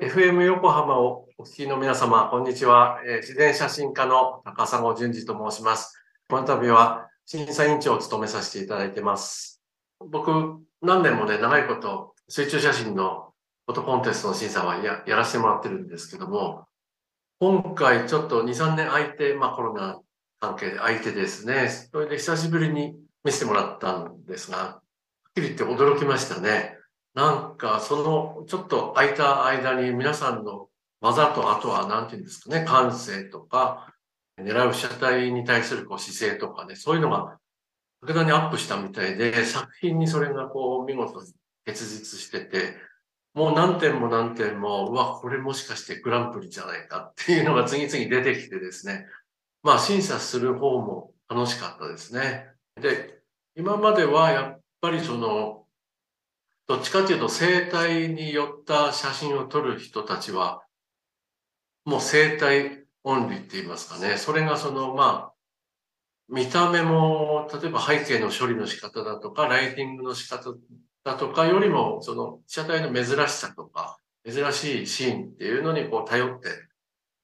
FM 横浜をお聞きの皆様、こんにちは。えー、自然写真家の高砂淳二と申します。この度は審査委員長を務めさせていただいてます。僕、何年もね、長いこと水中写真のフォトコンテストの審査はややらせてもらってるんですけども、今回ちょっと2、3年空いて、まあコロナ関係で空いてですね、それで久しぶりに見せてもらったんですが、はっきり言って驚きましたね。なんか、その、ちょっと空いた間に皆さんの技と、あとは、なんていうんですかね、感性とか、狙う車体に対するこう姿勢とかね、そういうのが、格段にアップしたみたいで、作品にそれがこう、見事に結実してて、もう何点も何点も、うわ、これもしかしてグランプリじゃないかっていうのが次々出てきてですね、まあ審査する方も楽しかったですね。で、今まではやっぱりその、どっちかというと生態によった写真を撮る人たちは、もう生態オンリーって言いますかね。それがその、まあ、見た目も、例えば背景の処理の仕方だとか、ライティングの仕方だとかよりも、その被写体の珍しさとか、珍しいシーンっていうのにこう頼って、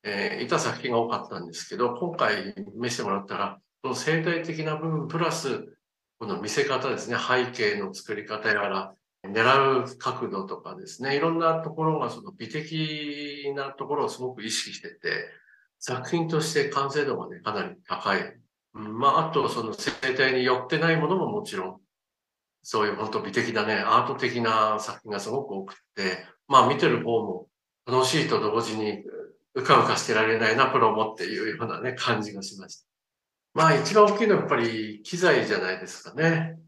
えー、いた作品が多かったんですけど、今回見せてもらったら、この生態的な部分プラス、この見せ方ですね、背景の作り方やら、狙う角度とかですね、いろんなところがその美的なところをすごく意識してて、作品として完成度がね、かなり高い。まあ、あとその生態に寄ってないものももちろん、そういう本当美的なね、アート的な作品がすごく多くて、まあ見てる方も楽しいと同時にうかうかしてられないな、プロもっていうようなね、感じがしました。まあ一番大きいのはやっぱり機材じゃないですかね。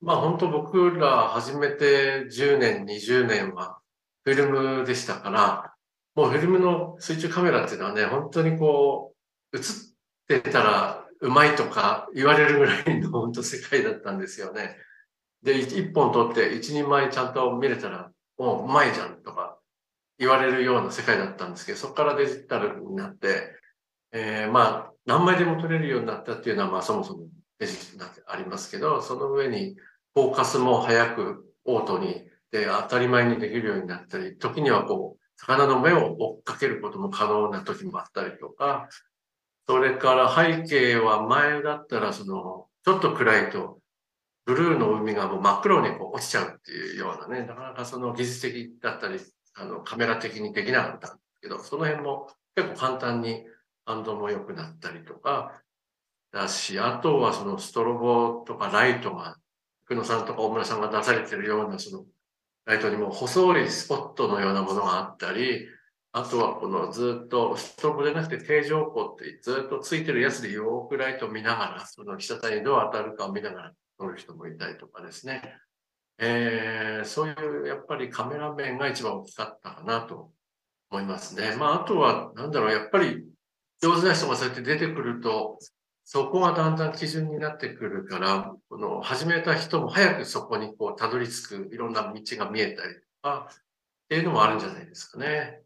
まあ本当僕ら始めて10年、20年はフィルムでしたから、もうフィルムの水中カメラっていうのはね、本当にこう、映ってたらうまいとか言われるぐらいの本当世界だったんですよね。で、一本撮って一人前ちゃんと見れたら、もううまいじゃんとか言われるような世界だったんですけど、そこからデジタルになって、えー、まあ、何枚でも撮れるようになったっていうのは、まあそもそもデジタルありますけど、その上にフォーカスも早くオートにで当たり前にできるようになったり、時にはこう、魚の目を追っかけることも可能な時もあったりとか、それから背景は前だったらその、ちょっと暗いと、ブルーの海がもう真っ黒にこう落ちちゃうっていうようなね、なかなかその技術的だったり、あの、カメラ的にできなかったんですけど、その辺も結構簡単に反動も良くなったりとか、だし、あとはそのストロボとかライトが、久野さんとか大村さんが出されてるようなそのライトにも細いスポットのようなものがあったり、あとはこのずっとストロボでなくて定常光ってずっとついてるやつでよくライトを見ながら、その被写体にどう当たるかを見ながら撮る人もいたりとかですね。えー、そういうやっぱりカメラ面が一番大きかったかなと思いますね。まああとはなんだろう、やっぱり上手な人がそうやって出てくると、そこがだんだん基準になってくるから、この始めた人も早くそこにこうたどり着くいろんな道が見えたりとか、っていうのもあるんじゃないですかね。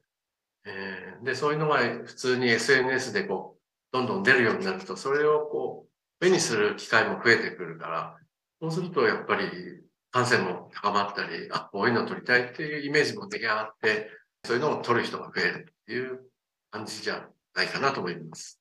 えー、で、そういうのが普通に SNS でこう、どんどん出るようになると、それをこう、目にする機会も増えてくるから、そうするとやっぱり感染も高まったり、あ、こういうのを撮りたいっていうイメージも出来上がって、そういうのを撮る人が増えるっていう感じじゃないかなと思います。